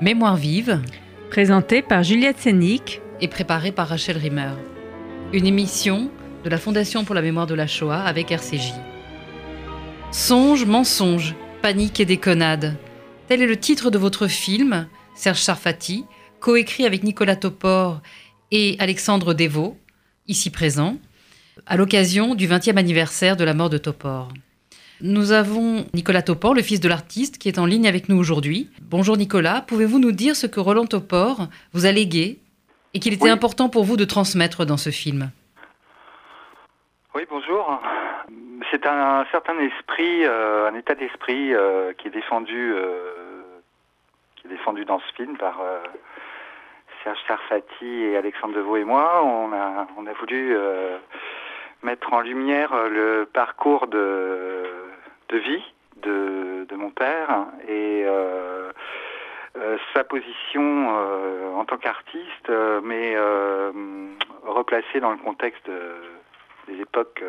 Mémoire vive, Présenté par Juliette Sénic. et préparée par Rachel Rimmer. Une émission de la Fondation pour la mémoire de la Shoah avec RCJ. Songe, mensonge, panique et déconnade. Tel est le titre de votre film, Serge Sarfati, coécrit avec Nicolas Topor et Alexandre Devaux, ici présent, à l'occasion du 20e anniversaire de la mort de Topor. Nous avons Nicolas Topor, le fils de l'artiste, qui est en ligne avec nous aujourd'hui. Bonjour Nicolas, pouvez-vous nous dire ce que Roland Topor vous a légué et qu'il était Oui. important pour vous de transmettre dans ce film? Oui, bonjour. C'est un, certain esprit, euh, un état d'esprit euh, qui est défendu, euh, qui est défendu dans ce film par Serge Sarfati et Alexandre Devaux et moi. On a, on a voulu mettre en lumière euh, le parcours de, vie de, mon père et euh, euh, sa position en tant qu'artiste, mais replacée dans le contexte de- des époques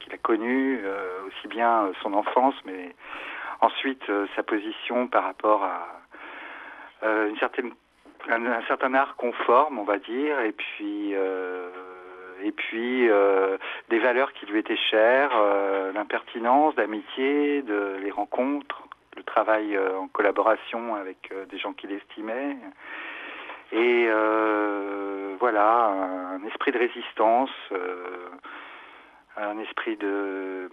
qu'il a connues, aussi bien son enfance, mais ensuite sa position par rapport à un, un certain art conforme, on va dire, et puis et puis euh, des valeurs qui lui étaient chères, euh, l'impertinence, l'amitié, de les rencontres, le travail euh, en collaboration avec des gens qu'il estimait. Et voilà, un, esprit de résistance, un esprit de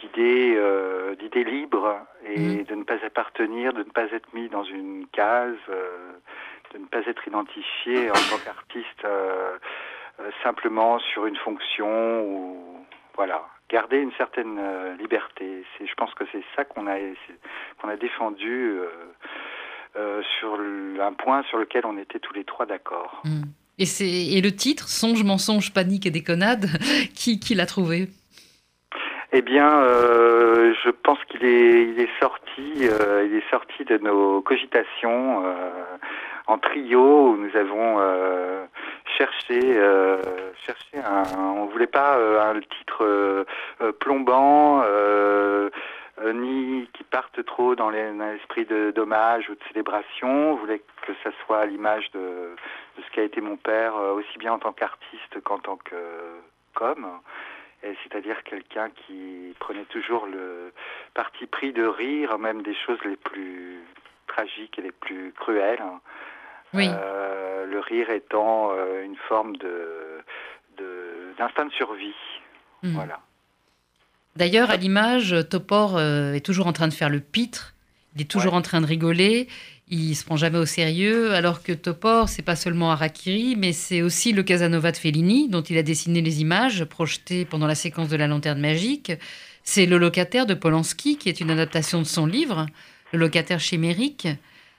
d'idées euh, d'idées libres et Mhm. de ne pas appartenir, de ne pas être mis dans une case, euh, de ne pas être identifié en tant qu'artiste euh, euh, simplement sur une fonction ou voilà, garder une certaine euh, liberté. C'est, je pense que c'est ça qu'on a qu'on a défendu euh, sur le- un point sur lequel on était tous les trois d'accord. Hmm. et, c'est, et le titre, Songe, mensonge, panique et déconnade, qui, qui l'a trouvé? Eh bien, euh, je pense qu'il est, il est sorti, euh, il est sorti de nos cogitations euh, en trio où nous avons euh, cherché, euh, cherché un, on voulait pas euh, un titre plombant. ni qui parte trop dans les- dans l'esprit de d'hommage ou de célébration. On voulait que ça soit à l'image de, de ce qu'a été mon père, aussi bien en tant qu'artiste qu'en tant que. Et c'est-à-dire quelqu'un qui prenait toujours le parti pris de rire, même des choses les plus tragiques et les plus cruelles. Oui. Euh, le rire étant euh, une forme de d'instinct de, survie. Hmm. Voilà. D'ailleurs, à l'image, Topor euh, est toujours en train de faire le pitre, il est toujours Ouais. en train de rigoler, il se prend jamais au sérieux, alors que Topor, c'est pas seulement Harakiri, mais c'est aussi le Casanova de Fellini, dont il a dessiné les images projetées pendant la séquence de la lanterne magique. C'est Le locataire de Polanski, qui est une adaptation de son livre, Le locataire chimérique.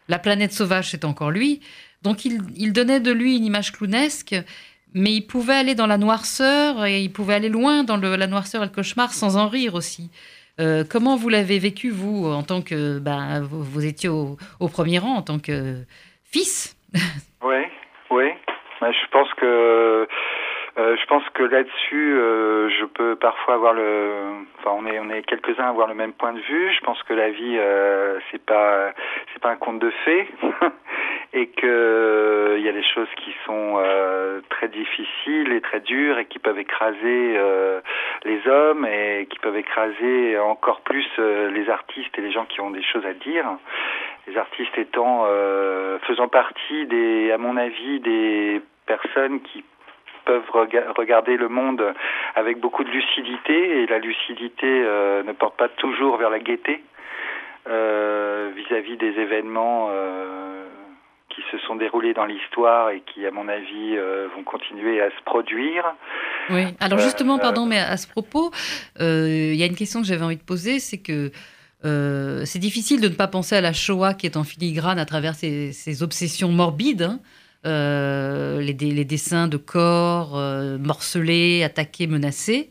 La planète sauvage, c'est encore lui. Donc il, donnait de lui une image clownesque, mais il pouvait aller dans la noirceur et il pouvait aller loin dans la noirceur et le cauchemar sans en rire aussi. Euh, comment vous l'avez vécu, vous, en tant que. Ben, vous, étiez au, au premier rang en tant que fils? Oui, oui. Bah, je pense que euh, je pense que là-dessus, euh, je peux parfois avoir le. Enfin, on est quelques-uns à avoir le même point de vue. Je pense que la vie, euh, c'est pas c'est pas un conte de fées, et que il y a des choses qui sont très difficiles et très dures et qui peuvent écraser les hommes et qui peuvent écraser encore plus les artistes et les gens qui ont des choses à dire les artistes étant faisant partie des, à mon avis, des personnes qui peuvent rega- regarder le monde avec beaucoup de lucidité et la lucidité euh, ne porte pas toujours vers la gaieté euh, vis-à-vis des événements euh, qui se sont déroulés dans l'histoire et qui, à mon avis, euh, vont continuer à se produire. Oui. Alors justement, euh, pardon, mais à ce propos, euh, il y a une question que j'avais envie de poser, c'est que c'est difficile de ne pas penser à la Shoah qui est en filigrane à travers ses, ses obsessions morbides. hein. Euh, les, dessins de corps euh, morcelés, attaqués, menacés.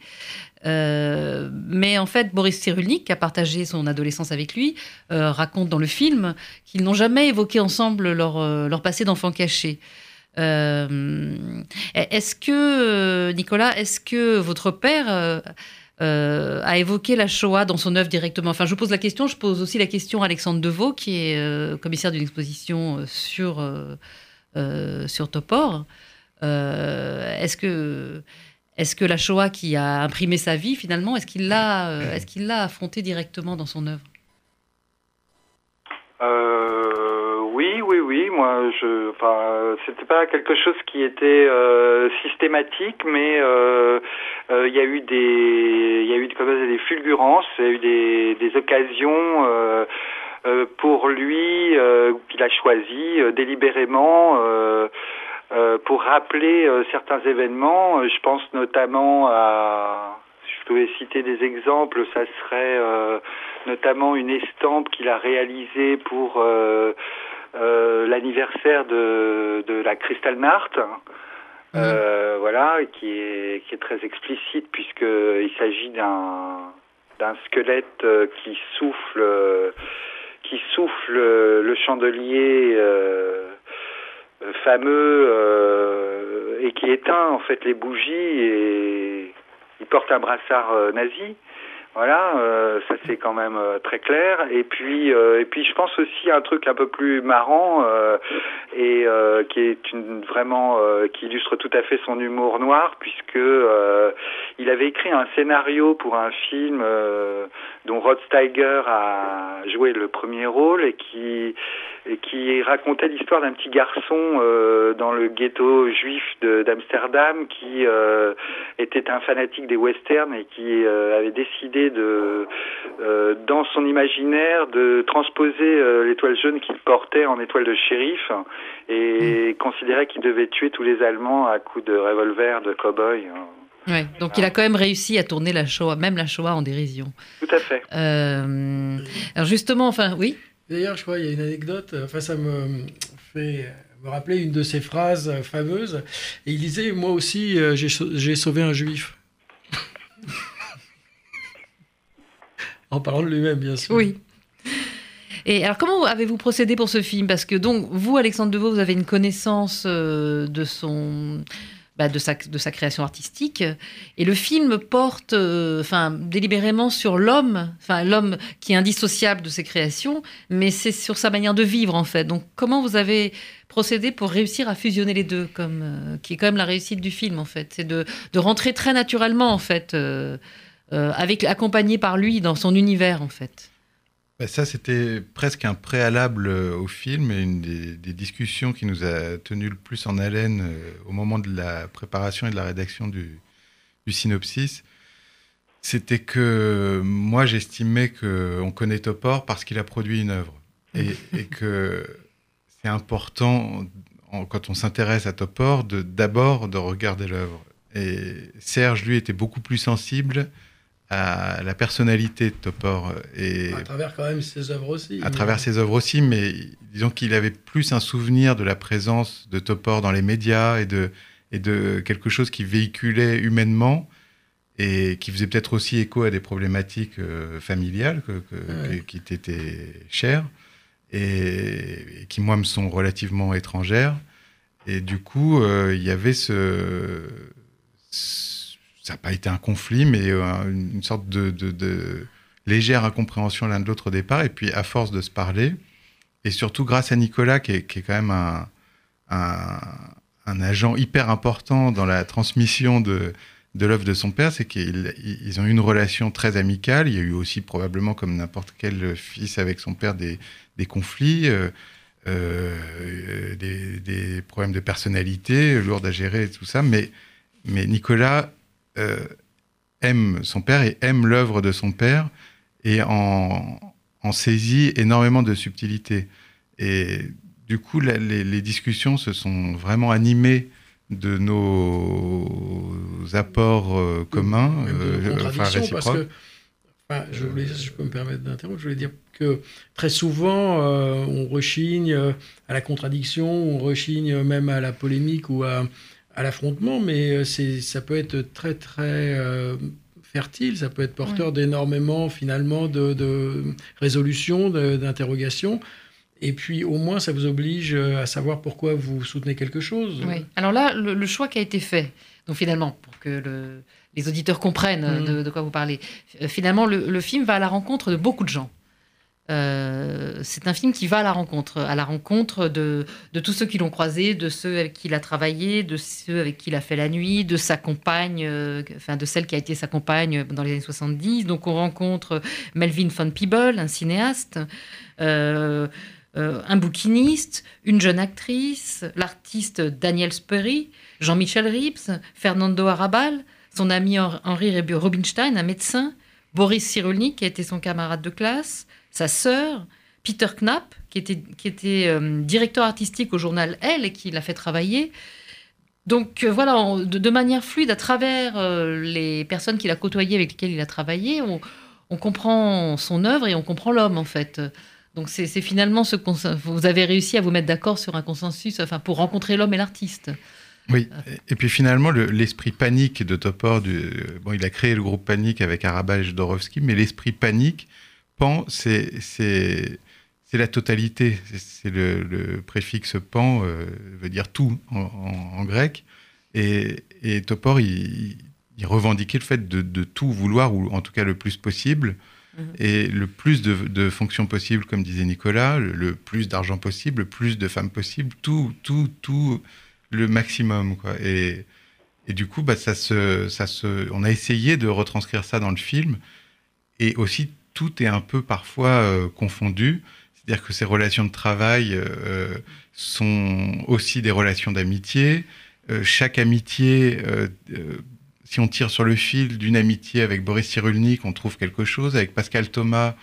Euh, mais en fait, Boris Cyrulnik, qui a partagé son adolescence avec lui, raconte dans le film qu'ils n'ont jamais évoqué ensemble leur, leur passé d'enfant caché. Euh, est-ce que, Nicolas, est-ce que votre père a évoqué la Shoah dans son œuvre directement? Enfin, je pose la question, je pose aussi la question à Alexandre Deveau, qui est commissaire d'une exposition sur, sur Topor. est-ce que est-ce que la Shoah qui a imprimé sa vie, finalement, est-ce qu'il l'a, euh, est-ce qu'il l'a affronté directement dans son œuvre? Euh, Oui, oui, oui. Moi, je, enfin, c'était pas quelque chose qui était euh, systématique, mais il y a eu des, il y a eu des fulgurances, il y a eu des, des occasions. Pour lui, qu'il a choisi délibérément euh, pour rappeler euh, certains événements. Euh, je pense notamment à, si je pouvais citer des exemples, ça serait notamment une estampe qu'il a réalisée pour l'anniversaire de, de la Kristallnacht. Mmh. voilà, qui est, qui est très explicite puisqu'il s'agit d'un d'un squelette qui souffle qui souffle le chandelier euh, fameux euh, et qui éteint en fait les bougies et il porte un brassard euh, nazi. Voilà, euh, ça c'est quand même euh, très clair. Et puis, euh, et puis je pense aussi à un truc un peu plus marrant et qui est une, vraiment qui illustre tout à fait son humour noir, puisque il avait écrit un scénario pour un film dont Rod Steiger a joué le premier rôle et qui qui racontait l'histoire d'un petit garçon dans le ghetto juif d'Amsterdam qui était un fanatique des westerns et qui avait décidé de, euh, dans son imaginaire, de transposer euh, l'étoile jaune qu'il portait en étoile de shérif et mm. considérait qu'il devait tuer tous les Allemands à coups de revolver, de cow-boy. Hein. Ouais, donc il a quand même réussi à tourner la Shoah, même la Shoah en dérision. Tout à fait. Euh, alors justement, enfin, oui. D'ailleurs, je crois il y a une anecdote. Enfin, ça me fait me rappeler une de ses phrases fameuses. Et il disait, moi aussi, j'ai sauvé un juif. En parlant de lui-même, bien sûr. Oui. Et alors, comment avez-vous procédé pour ce film? Parce que donc, vous, Alexandre Deveau, vous avez une connaissance euh, de son... Bah, de, sa, de sa création artistique. Et le film porte euh, enfin, délibérément sur l'homme, enfin, l'homme qui est indissociable de ses créations, mais c'est sur sa manière de vivre, en fait. Donc, comment vous avez procédé pour réussir à fusionner les deux, comme, euh, qui est quand même la réussite du film, en fait C'est de, de, rentrer très naturellement, en fait. Euh, avec accompagné par lui dans son univers en fait. Bah, ça, c'était presque un préalable euh, au film et une des, discussions qui nous a tenu le plus en haleine euh, au moment de la préparation et de la rédaction du, synopsis. C'était que moi, j'estimais qu'on connaît Topor parce qu'il a produit une œuvre et, et que c'est important quand on s'intéresse à Topor d'abord de, regarder l'œuvre. Et Serge, lui, était beaucoup plus sensible à la personnalité de Topor. Et à travers quand même ses œuvres aussi. À travers ses œuvres aussi, mais disons qu'il avait plus un souvenir de la présence de Topor dans les médias et de, et de quelque chose qui véhiculait humainement et qui faisait peut-être aussi écho à des problématiques euh, familiales que, qui étaient chères et, qui, moi, me sont relativement étrangères. Et du coup, euh, il y avait ce ça n'a pas été un conflit, mais euh, une sorte de, légère incompréhension l'un de l'autre au départ. Et puis, à force de se parler, et surtout grâce à Nicolas, qui est, quand même un, agent hyper important dans la transmission de, l'œuvre de son père, c'est qu'ils ont eu une relation très amicale. Il y a eu aussi probablement, comme n'importe quel fils avec son père, des, conflits, euh, euh, des, problèmes de personnalité lourds à gérer et tout ça. Mais Nicolas euh, aime son père et aime l'œuvre de son père et en, saisit énormément de subtilité. Et du coup, les, discussions se sont vraiment animées de nos apports euh, communs, euh, enfin réciproques. je, voulais, je peux me permettre d'interrompre, je voulais dire que très souvent, on rechigne à la contradiction, on rechigne même à la polémique ou à, à l'affrontement, mais euh, c'est, ça peut être très très euh, fertile, ça peut être porteur d'énormément finalement de, de résolutions, d'interrogations. Et puis au moins ça vous oblige euh, à savoir pourquoi vous soutenez quelque chose. Oui. Alors là, le, choix qui a été fait, donc finalement, pour que le, les auditeurs comprennent mm. de, quoi vous parlez. finalement, le, film va à la rencontre de beaucoup de gens. C'est un film qui va à la rencontre, à la rencontre de, tous ceux qui l'ont croisé, de ceux avec qui il a travaillé, de ceux avec qui il a fait la nuit, de sa compagne, enfin de celle qui a été sa compagne dans les années 70. Donc on rencontre Melvin von Peeble, un cinéaste. Euh, un bouquiniste, une jeune actrice, l'artiste Daniel Sperry, Jean-Michel Rips, Fernando Arabal, son ami Henri Robinstein, un médecin, Boris Cyrulnik, qui a été son camarade de classe, sa sœur, Peter Knapp, qui était, qui était euh, directeur artistique au journal Elle et qui l'a fait travailler. Donc euh, voilà, de, manière fluide, à travers les personnes qu'il a côtoyées, avec lesquelles il a travaillé, on, comprend son œuvre et on comprend l'homme en fait. Donc c'est finalement ce qu'on vous avez réussi à vous mettre d'accord sur un consensus, enfin pour rencontrer l'homme et l'artiste. Oui, et puis finalement l'esprit panique de Topor, bon, il a créé le groupe Panique avec Arabal et mais l'esprit panique, pan, c'est la totalité, c'est le, préfixe pan euh, veut dire tout en, grec, et, et Topor il, revendiquait le fait de, de, tout vouloir ou en tout cas le plus possible. Mhm. Et le plus de, fonctions possibles, comme disait Nicolas, le, plus d'argent possible, le plus de femmes possible, tout, tout, tout, le maximum. Quoi. Et, et du coup, bah, ça se, ça se, on a essayé de retranscrire ça dans le film. Et aussi, tout est un peu parfois euh, confondu. C'est-à-dire que ces relations de travail euh, sont aussi des relations d'amitié. Euh, chaque amitié si on tire sur le fil d'une amitié avec Boris Cyrulnik, on trouve quelque chose. Avec Pascal Thomas,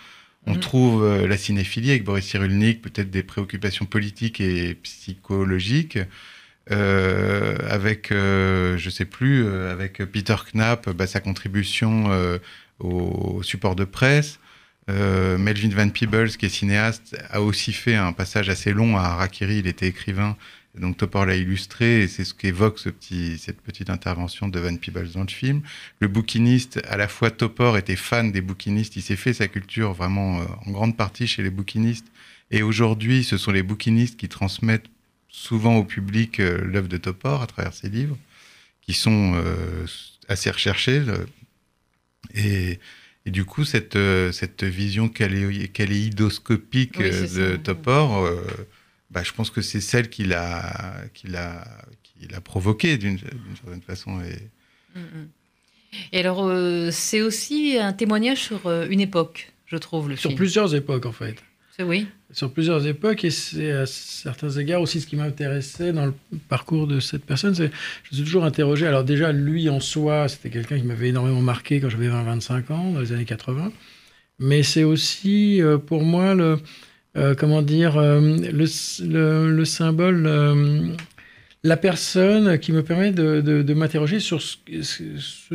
on mm. trouve euh, la cinéphilie. Avec Boris Cyrulnik, peut-être des préoccupations politiques et psychologiques. Euh, avec, euh, je sais plus, avec Peter Knapp, bah, sa contribution au, support de presse. Melvin Van Peebles, qui est cinéaste, a aussi fait un passage assez long à Harakiri. Il était écrivain donc Topor l'a illustré et c'est ce qu'évoque ce petit, cette petite intervention de Van Peebles dans le film. Le bouquiniste, à la fois Topor était fan des bouquinistes, il s'est fait sa culture vraiment euh, en grande partie chez les bouquinistes. Et aujourd'hui, ce sont les bouquinistes qui transmettent souvent au public euh, l'œuvre de Topor à travers ses livres, qui sont euh, assez recherchés. Et, et, du coup, cette, cette vision kaléidoscopique de Topor bah, je pense que c'est celle qui l'a, qui l'a, qui l'a provoquée d'une, certaine façon. Et, mm, mm. et alors, euh, c'est aussi un témoignage sur euh, une époque, je trouve, le Sur plusieurs époques, en fait. Sur plusieurs époques, et c'est à certains égards aussi ce qui m'intéressait dans le parcours de cette personne. Je me suis toujours interrogé. Alors, déjà, lui en soi, c'était quelqu'un qui m'avait énormément marqué quand j'avais 20-25 ans, dans les années 80. Mais c'est aussi, euh, pour moi, le euh, comment dire, euh, le, symbole, la personne qui me permet de, m'interroger sur ce,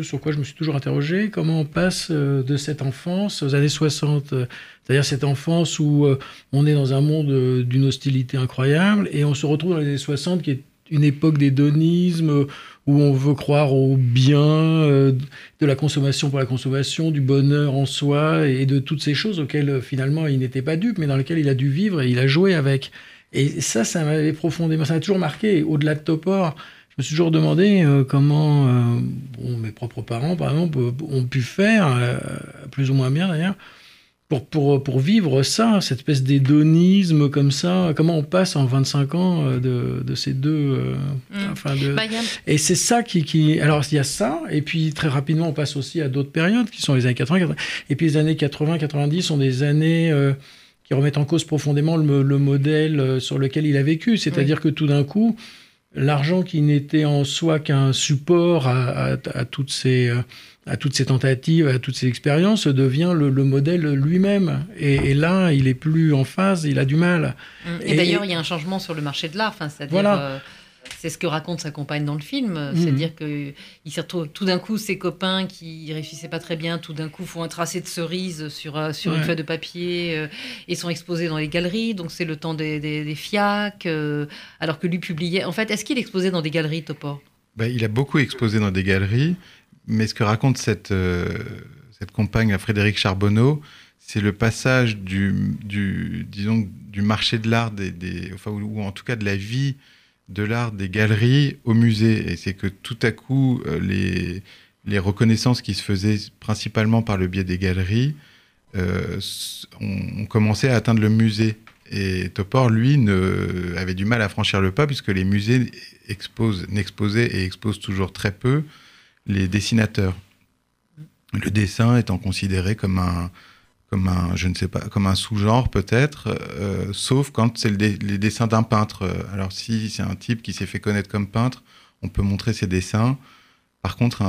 sur quoi je me suis toujours interrogé, comment on passe de cette enfance aux années 60, c'est-à-dire cette enfance où on est dans un monde d'une hostilité incroyable et on se retrouve dans les années 60 qui est une époque d'hédonisme où on veut croire au bien, euh, de la consommation pour la consommation, du bonheur en soi et de toutes ces choses auxquelles euh, finalement il n'était pas dupe, mais dans lesquelles il a dû vivre et il a joué avec. Et ça, ça m'avait profondément, ça m'a toujours marqué. Au-delà de Topor, je me suis toujours demandé euh, comment mes propres parents, par exemple, ont pu faire, plus ou moins bien d'ailleurs, pour, pour, pour, vivre ça, cette espèce d'hédonisme comme ça, comment on passe en 25 ans euh, de, de ces deux... Euh, mm. enfin de... Bah, et c'est ça qui, qui... Alors il y a ça, et puis très rapidement on passe aussi à d'autres périodes, qui sont les années 80, 80. et puis les années 80-90 sont des années... Euh, qui remettent en cause profondément le, le modèle sur lequel il a vécu. C'est-à-dire que tout d'un coup, l'argent qui n'était en soi qu'un support à, à, à, toutes ces à toutes ces tentatives, à toutes ces expériences, devient le, modèle lui-même. Et, là, il est plus en phase, il a du mal. Mm. Et, d'ailleurs, il y a un changement sur le marché de l'art. Enfin, c'est-à-dire, euh, c'est ce que raconte sa compagne dans le film. Mm. C'est-à-dire que il se retrouve tout d'un coup ses copains qui réussissaient pas très bien, tout d'un coup font un tracé de cerise sur euh, sur une feuille de papier euh, et sont exposés dans les galeries. Donc c'est le temps des, des, fiacs. alors que lui publiait. En fait, est-ce qu'il exposait dans des galeries, Topor ben, il a beaucoup exposé dans des galeries. Mais ce que raconte cette, euh, cette compagne Frédéric Charbonneau, c'est le passage du, du, disons, du marché de l'art, des, des, enfin, ou, en tout cas de la vie de l'art des galeries au musée. Et c'est que tout à coup, euh, les, les reconnaissances qui se faisaient principalement par le biais des galeries euh, ont, commencé à atteindre le musée. Et Topor, lui, ne, avait du mal à franchir le pas puisque les musées n'exposaient et exposent toujours très peu les dessinateurs. Le dessin étant considéré comme un, comme un, je ne sais pas, comme un sous-genre peut-être, euh, sauf quand c'est les dessins d'un peintre. Alors si c'est un type qui s'est fait connaître comme peintre, on peut montrer ses dessins. Par contre,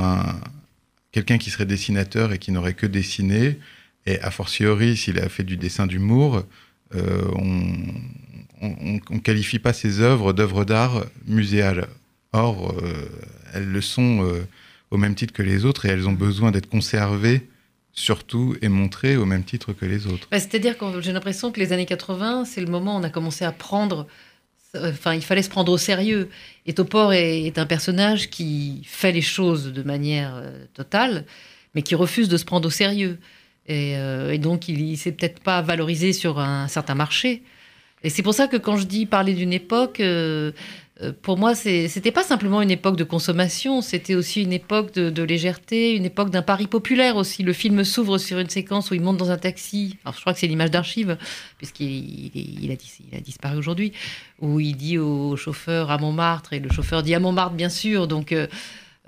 quelqu'un qui serait dessinateur et qui n'aurait que dessiné, et a fortiori s'il a fait du dessin d'humour, euh, on ne qualifie pas ses œuvres d'œuvres d'art muséales. Or, euh, elles le sont euh, au même titre que les autres et elles ont besoin d'être conservées surtout et montré au même titre que les autres. Bah, c'est-à-dire que j'ai l'impression que les années 80, c'est le moment où on a commencé à prendre, enfin il fallait se prendre au sérieux. Et Topor est, un personnage qui fait les choses de manière euh, totale, mais qui refuse de se prendre au sérieux. Et, euh, donc il ne s'est peut-être pas valorisé sur un certain marché. Et c'est pour ça que quand je dis parler d'une époque, euh, euh, pour moi, c'était pas simplement une époque de consommation, c'était aussi une époque de, légèreté, une époque d'un pari populaire aussi. Le film s'ouvre sur une séquence où il monte dans un taxi. Alors, je crois que c'est l'image d'archive, puisqu'il il, a, il a disparu aujourd'hui, où il dit au chauffeur à Montmartre, et le chauffeur dit à Montmartre, bien sûr. Donc, euh,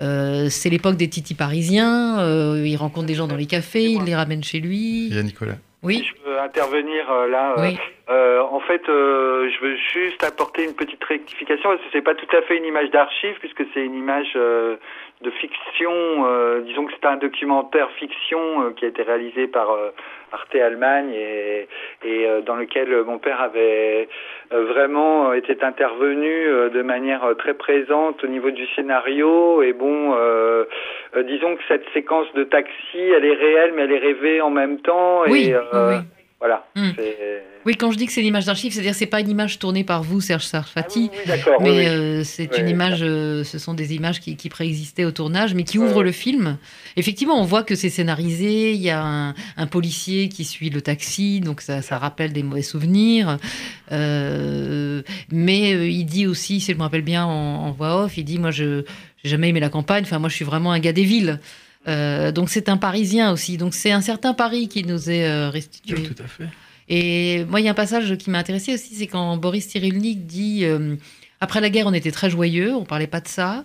euh, c'est l'époque des titis parisiens. il rencontre des gens dans les cafés, il les ramène chez lui. Il y a Nicolas. Oui. Je peux intervenir là. Oui. Euh, en fait, euh, je veux juste apporter une petite rectification parce que c'est pas tout à fait une image d'archive puisque c'est une image euh, de fiction. Euh, disons que c'est un documentaire fiction euh, qui a été réalisé par Arte Allemagne et, et dans lequel mon père avait vraiment été intervenu de manière très présente au niveau du scénario. Et bon, disons que cette séquence de taxi, elle est réelle mais elle est rêvée en même temps. Oui, et, oui. Voilà. Hmm. Oui, quand je dis que c'est l'image d'archive, c'est-à-dire c'est pas une image tournée par vous, Serge Sarfati, ah mais euh, c'est une image, euh, ce sont des images qui, préexistaient au tournage, mais qui ouvrent le film. Effectivement, on voit que c'est scénarisé. Il y a un, policier qui suit le taxi, donc ça, rappelle des mauvais souvenirs. Euh, mais il dit aussi, si je me rappelle bien en, voix off, il dit moi je n'ai jamais aimé la campagne. Enfin moi je suis vraiment un gars des villes. Donc c'est un Parisien aussi. Donc c'est un certain Paris qui nous est restitué. tout à fait. Et moi, il y a un passage qui m'a intéressé aussi, c'est quand Boris Cyrulnik dit euh, Après la guerre, on était très joyeux, on parlait pas de ça.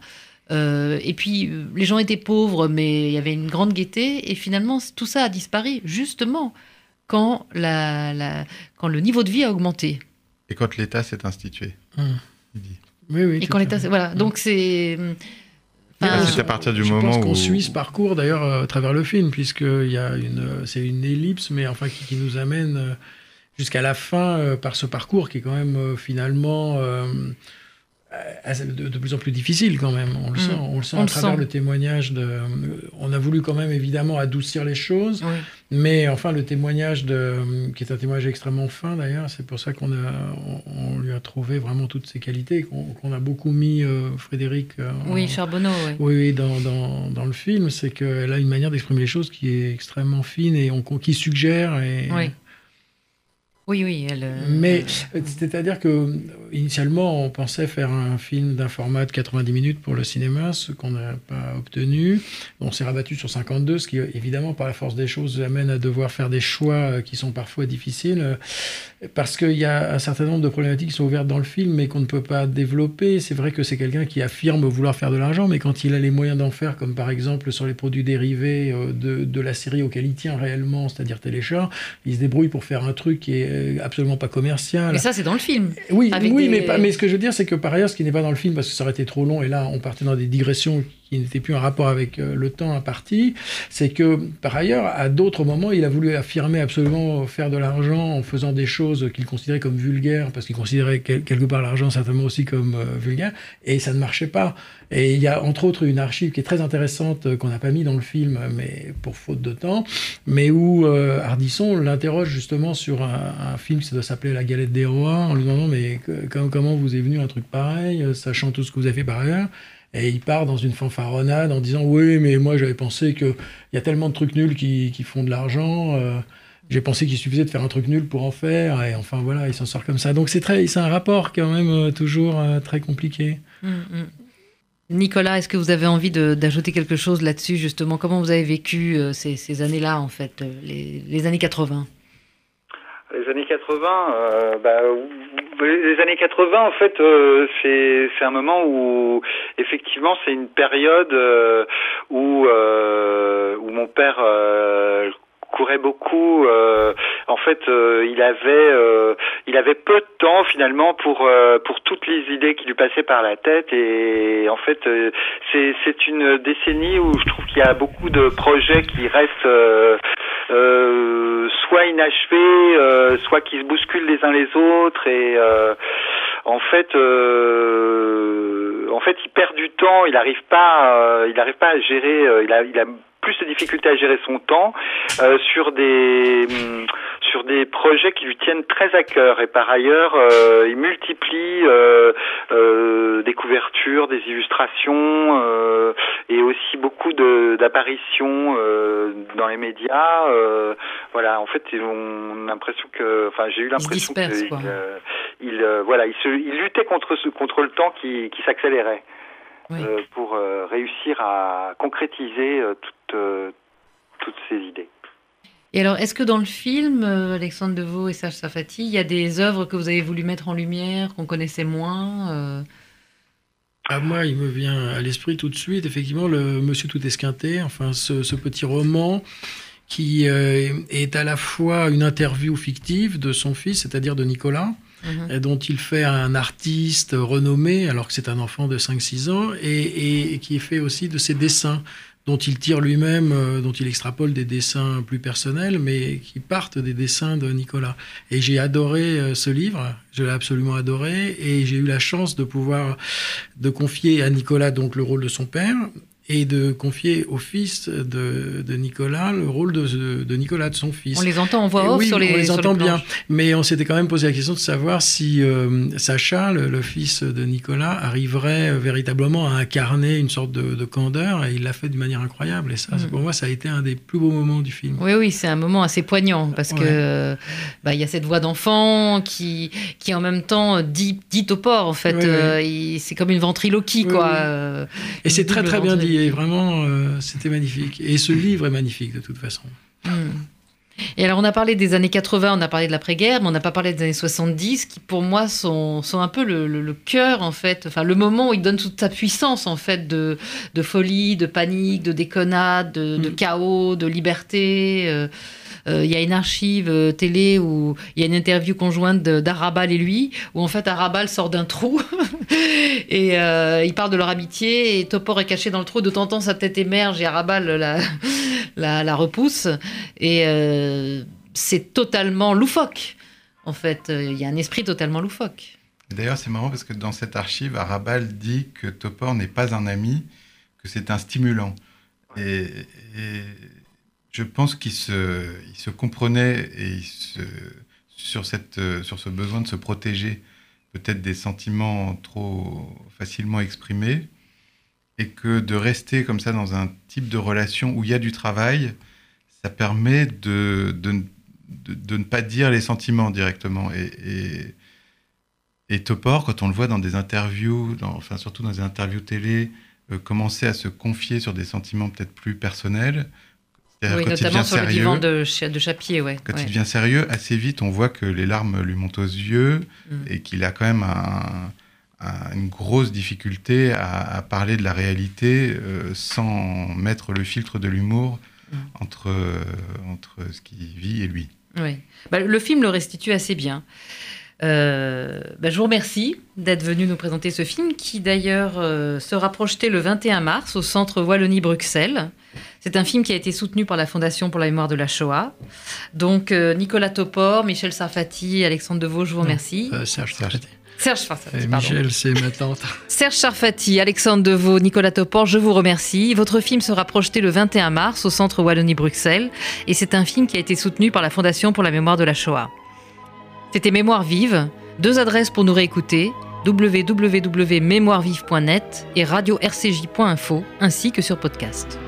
Euh, et puis, euh, les gens étaient pauvres, mais il y avait une grande gaieté. Et finalement, tout ça a disparu, justement, quand, la, quand le niveau de vie a augmenté. Et quand l'État s'est institué. Hum. Oui, oui. Et quand l'État. Voilà. Donc, c'est. C'est à partir du moment où. qu'on suit ce parcours d'ailleurs à travers le film, puisqu'il y a une, c'est une ellipse, mais enfin qui, qui nous amène jusqu'à la fin euh, par ce parcours qui est quand même euh, finalement euh, de, plus en plus difficile quand même. On le mm. sent, on le sent à travers le témoignage de. On a voulu quand même évidemment adoucir les choses, mais enfin le témoignage de, qui est un témoignage extrêmement fin d'ailleurs. C'est pour ça qu'on a, on, lui a trouvé vraiment toutes ses qualités, qu'on a beaucoup mis Frédéric. oui, Charbonneau. Oui, oui dans, dans, dans, le film, c'est qu'elle a une manière d'exprimer les choses qui est extrêmement fine et on, qui suggère et. Oui oui, oui. Elle, euh, Mais c'est-à-dire que initialement, on pensait faire un film d'un format de 90 minutes pour le cinéma, ce qu'on n'a pas obtenu. On s'est rabattu sur 52, ce qui évidemment, par la force des choses, amène à devoir faire des choix euh, qui sont parfois difficiles, euh, parce qu'il y a un certain nombre de problématiques qui sont ouvertes dans le film, mais qu'on ne peut pas développer. C'est vrai que c'est quelqu'un qui affirme vouloir faire de l'argent, mais quand il a les moyens d'en faire, comme par exemple sur les produits dérivés de, de la série auquel il tient réellement, c'est-à-dire Téléchat, il se débrouille pour faire un truc qui est euh, absolument pas commercial. Mais ça, c'est dans le film. Oui, oui mais, pas, mais ce que je veux dire, c'est que par ailleurs, ce qui n'est pas dans le film, parce que ça aurait été trop long, et là, on partait dans des digressions qui n'était plus en rapport avec euh, le temps imparti, c'est que par ailleurs, à d'autres moments, il a voulu affirmer absolument faire de l'argent en faisant des choses qu'il considérait comme vulgaires, parce qu'il considérait quelque part l'argent certainement aussi comme euh, vulgaire, et ça ne marchait pas. Et il y a entre autres une archive qui est très intéressante euh, qu'on n'a pas mis dans le film, mais pour faute de temps, mais où Hardisson l'interroge justement sur un, film qui doit s'appeler La Galette des Rois, en lui demandant mais comment vous est venu un truc pareil, sachant tout ce que vous avez fait par ailleurs? Et il part dans une fanfaronnade en disant Oui, mais moi j'avais pensé qu'il y a tellement de trucs nuls qui, qui font de l'argent. Euh, j'ai pensé qu'il suffisait de faire un truc nul pour en faire. Et enfin voilà, il s'en sort comme ça. Donc c'est très, c'est un rapport quand même euh, toujours euh, très compliqué. Mm, mm. Nicolas, est-ce que vous avez envie d'ajouter quelque chose là-dessus, justement? Comment vous avez vécu euh, ces, années-là, en fait, euh, les, années 80 Les années 80, euh, bah, les années 80, en fait, c'est un moment où, effectivement, c'est une période où, où mon père courait beaucoup. Euh, en fait, euh, il avait euh, il avait peu de temps finalement pour pour toutes les idées qui lui passaient par la tête. Et en fait, c'est c'est une décennie où je trouve qu'il y a beaucoup de projets qui restent soit inachevés, soit qui se bousculent les uns les autres. Et en fait, en fait, il perd du temps. Il n'arrive pas, il n'arrive pas à gérer. il a, il a plus de difficultés à gérer son temps euh, sur des hum, sur des projets qui lui tiennent très à cœur et par ailleurs euh, il multiplie euh, euh des couvertures, des illustrations euh, et aussi beaucoup de d'apparitions euh, dans les médias. voilà, en fait, on a l'impression que, enfin, j'ai eu l'impression qu'il il, voilà, il, se, il luttait contre ce contre le temps qui, qui s'accélérait. Euh, pour euh, réussir à concrétiser euh, toutes, toutes ces idées. Et alors, est-ce que dans le film, Alexandre Deveau et Serge Safati, il y a des œuvres que vous avez voulu mettre en lumière, qu'on connaissait moins À moi, il me vient à l'esprit tout de suite, effectivement, le Monsieur tout esquinté, enfin, ce, ce petit roman qui est à la fois une interview fictive de son fils, c'est-à-dire de Nicolas, Mhm. dont il fait un artiste renommé, alors que c'est un enfant de 5-6 ans, et, qui fait aussi de ses dessins, dont il tire lui-même, euh, dont il extrapole des dessins plus personnels, mais qui partent des dessins de Nicolas. Et j'ai adoré euh, ce livre, je l'ai absolument adoré, et j'ai eu la chance de pouvoir de confier à Nicolas donc le rôle de son père, et de confier au fils de, de Nicolas le rôle de, de, Nicolas, de son fils. On les entend en voix off sur les on les entend bien, mais on s'était quand même posé la question de savoir si euh, Sacha, le, fils de Nicolas, arriverait véritablement à incarner une sorte de, candeur, et il l'a fait d'une manière incroyable. Et ça, mm. pour moi, ça a été un des plus beaux moments du film. Oui, oui, c'est un moment assez poignant, parce que bah, il y a cette voix d'enfant qui, qui en même temps dit, dit au port, en fait. Euh, c'est comme une ventriloquie, quoi. Euh, et c'est très très bien dit vraiment, euh, c'était magnifique. Et ce livre est magnifique de toute façon. Hmm. Et alors, on a parlé des années 80, on a parlé de l'après-guerre, mais on n'a pas parlé des années 70, qui pour moi sont, sont un peu le, cœur, en fait, enfin, le moment où il donne toute sa puissance, en fait, de, de folie, de panique, de déconnade, de, hmm. chaos, de liberté. Euh, euh, il y a une archive euh, télé où il y a une interview conjointe d'Arabal et lui, où en fait Arabal sort d'un trou et euh, il parle de leur amitié et Topor est caché dans le trou. De temps en temps, sa tête émerge et Arabal la, la, la repousse. Et c'est totalement loufoque. En fait, il y a un esprit totalement loufoque. D'ailleurs, c'est marrant parce que dans cette archive, Arabal dit que Topor n'est pas un ami, que c'est un stimulant. Et, et je pense qu'il se, il se comprenait et sur, cette, sur ce besoin de se protéger peut-être des sentiments trop facilement exprimés et que de rester comme ça dans un type de relation où il y a du travail, ça permet de, de, de, ne pas dire les sentiments directement. Et, et, Topor, quand on le voit dans des interviews, enfin surtout dans des interviews télé, euh, commencer à se confier sur des sentiments peut-être plus personnels, oui, notamment sur le divan de, de Chapier. Ouais. Quand il devient sérieux, assez vite, on voit que les larmes lui montent aux yeux mm. et qu'il a quand même une grosse difficulté à, parler de la réalité euh, sans mettre le filtre de l'humour mm. entre, entre ce qu'il vit et lui. Oui. Bah, le film le restitue assez bien. Euh, bah, je vous remercie d'être venu nous présenter ce film qui d'ailleurs euh, sera projeté le 21 mars au Centre Wallonie-Bruxelles. C'est un film qui a été soutenu par la Fondation pour la mémoire de la Shoah. Donc euh, Nicolas Topor, Michel Sarfati, Alexandre Deveau, je vous remercie. Serge Sarfati. Serge Sarfati, Michel, c'est ma tante. Serge Sarfati, Alexandre Deveau, Nicolas Topor, je vous remercie. Votre film sera projeté le 21 mars au Centre Wallonie-Bruxelles et c'est un film qui a été soutenu par la Fondation pour la mémoire de la Shoah. C'était Mémoire vive. Deux adresses pour nous réécouter www.mémoirevive.net et radio-rcj.info ainsi que sur podcast.